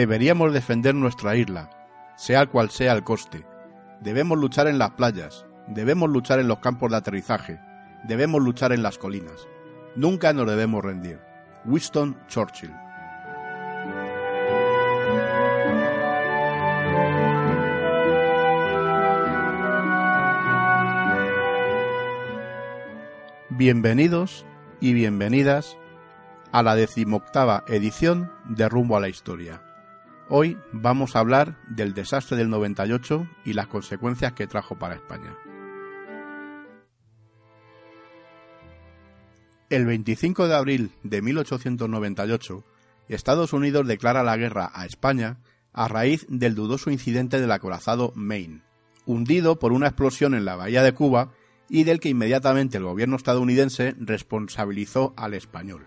Deberíamos defender nuestra isla, sea cual sea el coste. Debemos luchar en las playas, debemos luchar en los campos de aterrizaje, debemos luchar en las colinas. Nunca nos debemos rendir. Winston Churchill. Bienvenidos y bienvenidas a la decimoctava edición de Rumbo a la Historia. Hoy vamos a hablar del desastre del 98 y las consecuencias que trajo para España. El 25 de abril de 1898, Estados Unidos declara la guerra a España a raíz del dudoso incidente del acorazado Maine, hundido por una explosión en la bahía de Cuba y del que inmediatamente el gobierno estadounidense responsabilizó al español.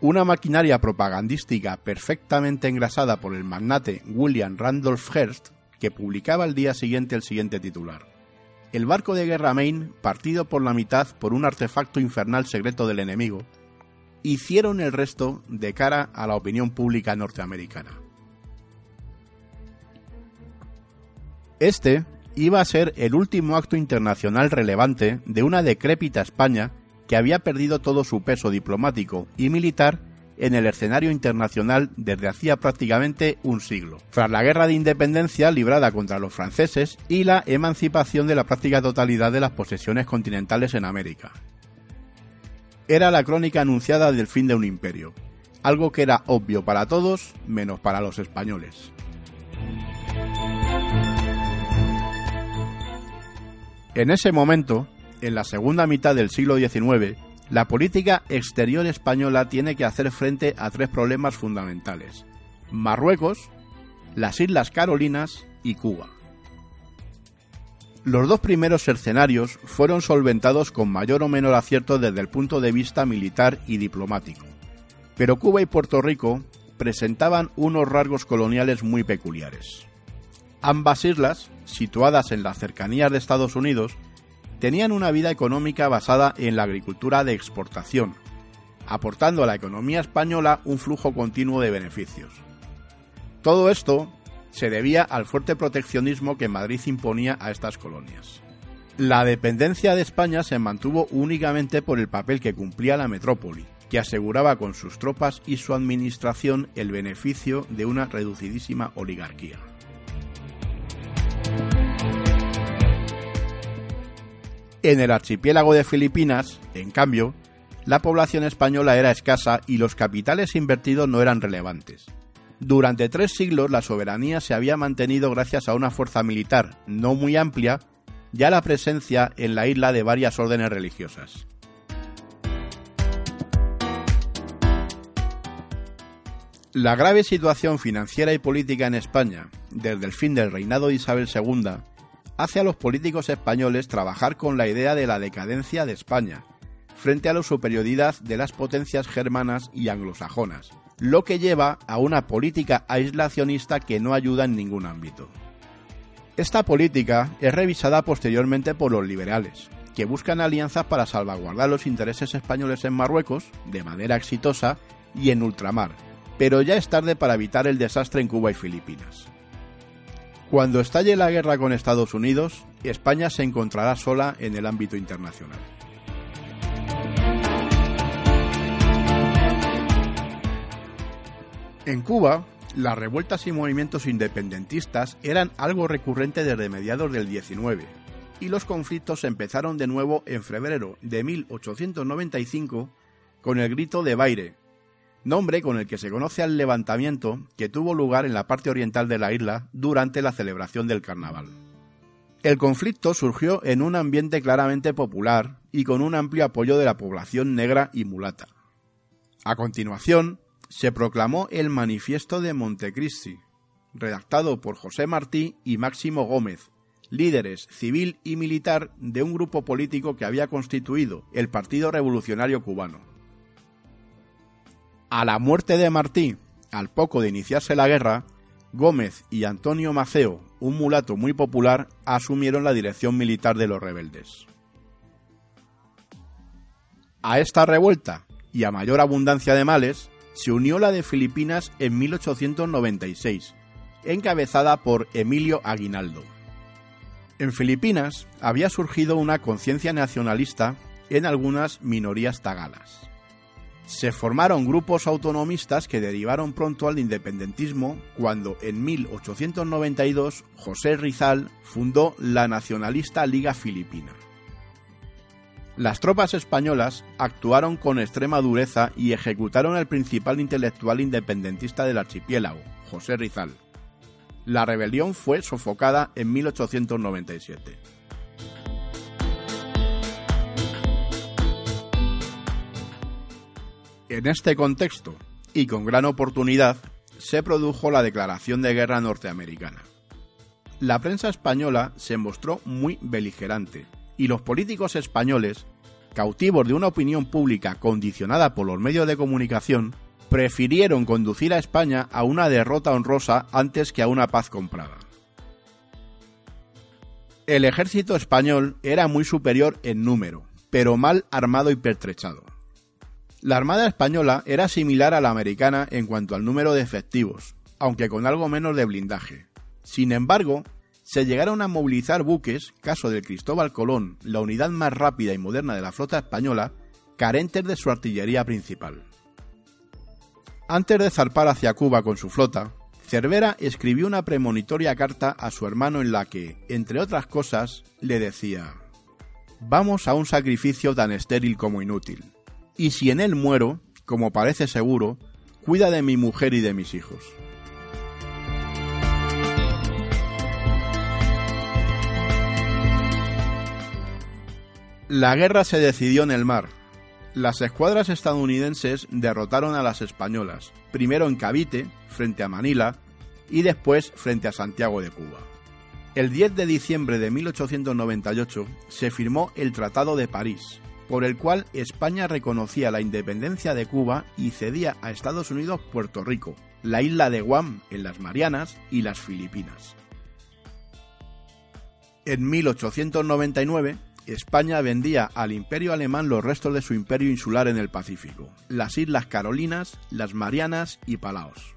Una maquinaria propagandística perfectamente engrasada por el magnate William Randolph Hearst, que publicaba al día siguiente el siguiente titular. El barco de guerra Maine, partido por la mitad por un artefacto infernal secreto del enemigo, hicieron el resto de cara a la opinión pública norteamericana. Este iba a ser el último acto internacional relevante de una decrépita España que había perdido todo su peso diplomático y militar en el escenario internacional desde hacía prácticamente un siglo, tras la guerra de independencia librada contra los franceses y la emancipación de la práctica totalidad de las posesiones continentales en América. Era la crónica anunciada del fin de un imperio, algo que era obvio para todos menos para los españoles. En ese momento, en la segunda mitad del siglo XIX, la política exterior española tiene que hacer frente a tres problemas fundamentales. Marruecos, las Islas Carolinas y Cuba. Los dos primeros escenarios fueron solventados con mayor o menor acierto desde el punto de vista militar y diplomático, pero Cuba y Puerto Rico presentaban unos rasgos coloniales muy peculiares. Ambas islas, situadas en las cercanías de Estados Unidos, tenían una vida económica basada en la agricultura de exportación, aportando a la economía española un flujo continuo de beneficios. Todo esto se debía al fuerte proteccionismo que Madrid imponía a estas colonias. La dependencia de España se mantuvo únicamente por el papel que cumplía la metrópoli, que aseguraba con sus tropas y su administración el beneficio de una reducidísima oligarquía. En el archipiélago de Filipinas, en cambio, la población española era escasa y los capitales invertidos no eran relevantes. Durante tres siglos la soberanía se había mantenido gracias a una fuerza militar no muy amplia y a la presencia en la isla de varias órdenes religiosas. La grave situación financiera y política en España, desde el fin del reinado de Isabel II, hace a los políticos españoles trabajar con la idea de la decadencia de España, frente a la superioridad de las potencias germanas y anglosajonas, lo que lleva a una política aislacionista que no ayuda en ningún ámbito. Esta política es revisada posteriormente por los liberales, que buscan alianzas para salvaguardar los intereses españoles en Marruecos, de manera exitosa, y en ultramar, pero ya es tarde para evitar el desastre en Cuba y Filipinas. Cuando estalle la guerra con Estados Unidos, España se encontrará sola en el ámbito internacional. En Cuba, las revueltas y movimientos independentistas eran algo recurrente desde mediados del 19, y los conflictos empezaron de nuevo en febrero de 1895 con el grito de Baire, nombre con el que se conoce al levantamiento que tuvo lugar en la parte oriental de la isla durante la celebración del carnaval. El conflicto surgió en un ambiente claramente popular y con un amplio apoyo de la población negra y mulata. A continuación, se proclamó el Manifiesto de Montecristi, redactado por José Martí y Máximo Gómez, líderes civil y militar de un grupo político que había constituido el Partido Revolucionario Cubano. A la muerte de Martí, al poco de iniciarse la guerra, Gómez y Antonio Maceo, un mulato muy popular, asumieron la dirección militar de los rebeldes. A esta revuelta y a mayor abundancia de males se unió la de Filipinas en 1896, encabezada por Emilio Aguinaldo. En Filipinas había surgido una conciencia nacionalista en algunas minorías tagalas. Se formaron grupos autonomistas que derivaron pronto al independentismo cuando en 1892 José Rizal fundó la nacionalista Liga Filipina. Las tropas españolas actuaron con extrema dureza y ejecutaron al principal intelectual independentista del archipiélago, José Rizal. La rebelión fue sofocada en 1897. En este contexto, y con gran oportunidad, se produjo la declaración de guerra norteamericana. La prensa española se mostró muy beligerante, y los políticos españoles, cautivos de una opinión pública condicionada por los medios de comunicación, prefirieron conducir a España a una derrota honrosa antes que a una paz comprada. El ejército español era muy superior en número, pero mal armado y pertrechado. La Armada española era similar a la americana en cuanto al número de efectivos, aunque con algo menos de blindaje. Sin embargo, se llegaron a movilizar buques, caso del Cristóbal Colón, la unidad más rápida y moderna de la flota española, carentes de su artillería principal. Antes de zarpar hacia Cuba con su flota, Cervera escribió una premonitoria carta a su hermano en la que, entre otras cosas, le decía Vamos a un sacrificio tan estéril como inútil, y si en él muero, como parece seguro, cuida de mi mujer y de mis hijos. La guerra se decidió en el mar, las escuadras estadounidenses derrotaron a las españolas, primero en Cavite, frente a Manila, y después frente a Santiago de Cuba. El 10 de diciembre de 1898 se firmó el Tratado de París, por el cual España reconocía la independencia de Cuba y cedía a Estados Unidos Puerto Rico, la isla de Guam en las Marianas y las Filipinas. En 1899, España vendía al imperio alemán los restos de su imperio insular en el Pacífico, las Islas Carolinas, las Marianas y Palaos.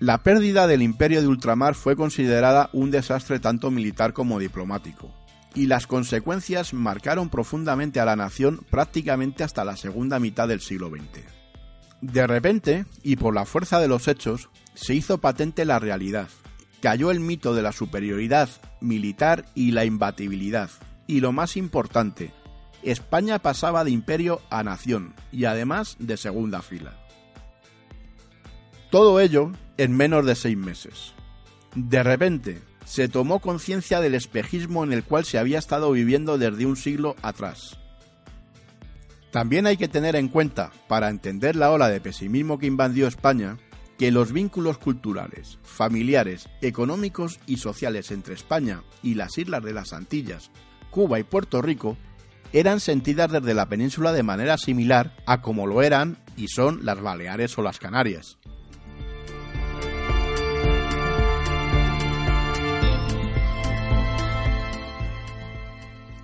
La pérdida del imperio de ultramar fue considerada un desastre tanto militar como diplomático, y las consecuencias marcaron profundamente a la nación prácticamente hasta la segunda mitad del siglo XX. De repente, y por la fuerza de los hechos, se hizo patente la realidad, cayó el mito de la superioridad militar y la imbatibilidad. Y lo más importante, España pasaba de imperio a nación y además de segunda fila. Todo ello en menos de seis meses. De repente, se tomó conciencia del espejismo en el cual se había estado viviendo desde un siglo atrás. También hay que tener en cuenta, para entender la ola de pesimismo que invadió España, que los vínculos culturales, familiares, económicos y sociales entre España y las islas de las Antillas, Cuba y Puerto Rico eran sentidas desde la península de manera similar a como lo eran y son las Baleares o las Canarias.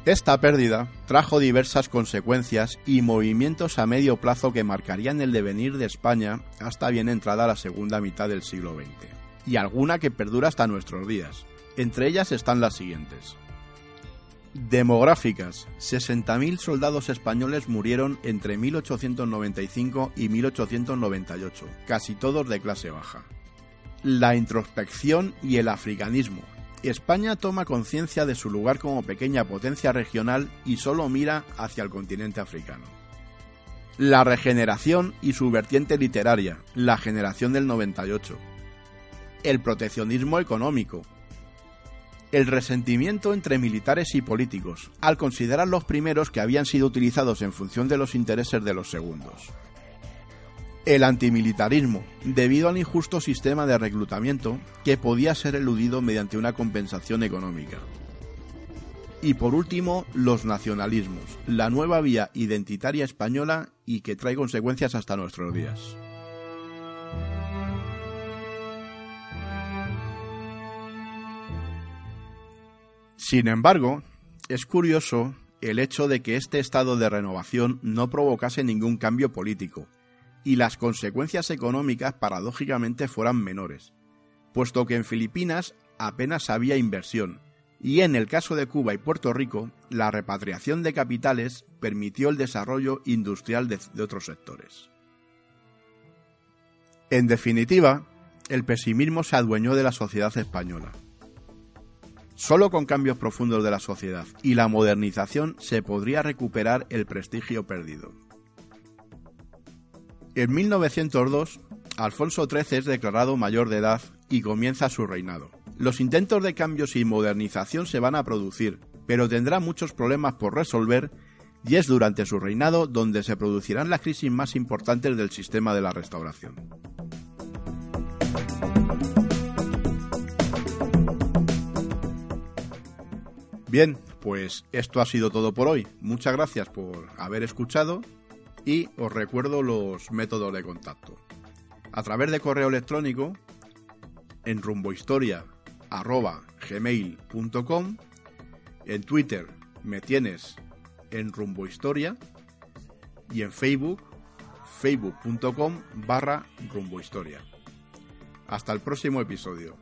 Esta pérdida trajo diversas consecuencias y movimientos a medio plazo que marcarían el devenir de España hasta bien entrada la segunda mitad del siglo XX, y alguna que perdura hasta nuestros días. Entre ellas están las siguientes. Demográficas. 60.000 soldados españoles murieron entre 1895 y 1898, casi todos de clase baja. La introspección y el africanismo, España toma conciencia de su lugar como pequeña potencia regional y solo mira hacia el continente africano. La regeneración y su vertiente literaria, la generación del 98. El proteccionismo económico. El resentimiento entre militares y políticos, al considerar los primeros que habían sido utilizados en función de los intereses de los segundos el antimilitarismo, debido al injusto sistema de reclutamiento que podía ser eludido mediante una compensación económica. Y por último, los nacionalismos, la nueva vía identitaria española y que trae consecuencias hasta nuestros días. Sin embargo, es curioso el hecho de que este estado de renovación no provocase ningún cambio político, y las consecuencias económicas paradójicamente fueran menores, puesto que en Filipinas apenas había inversión, y en el caso de Cuba y Puerto Rico, la repatriación de capitales permitió el desarrollo industrial de, otros sectores. En definitiva, el pesimismo se adueñó de la sociedad española. Solo con cambios profundos de la sociedad y la modernización se podría recuperar el prestigio perdido. En 1902, Alfonso XIII es declarado mayor de edad y comienza su reinado. Los intentos de cambios y modernización se van a producir, pero tendrá muchos problemas por resolver y es durante su reinado donde se producirán las crisis más importantes del sistema de la restauración. Bien, pues esto ha sido todo por hoy. Muchas gracias por haber escuchado y os recuerdo los métodos de contacto. A través de correo electrónico en rumbohistoria.gmail.com En Twitter me tienes en rumbohistoria y en Facebook facebook.com barra rumbohistoria. Hasta el próximo episodio.